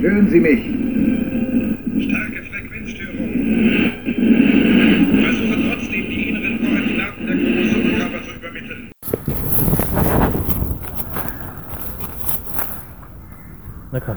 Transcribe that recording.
Hören Sie mich. Starke Frequenzstörung. Versuche trotzdem die inneren Koordinaten der Chromosomkörper zu übermitteln. Na komm.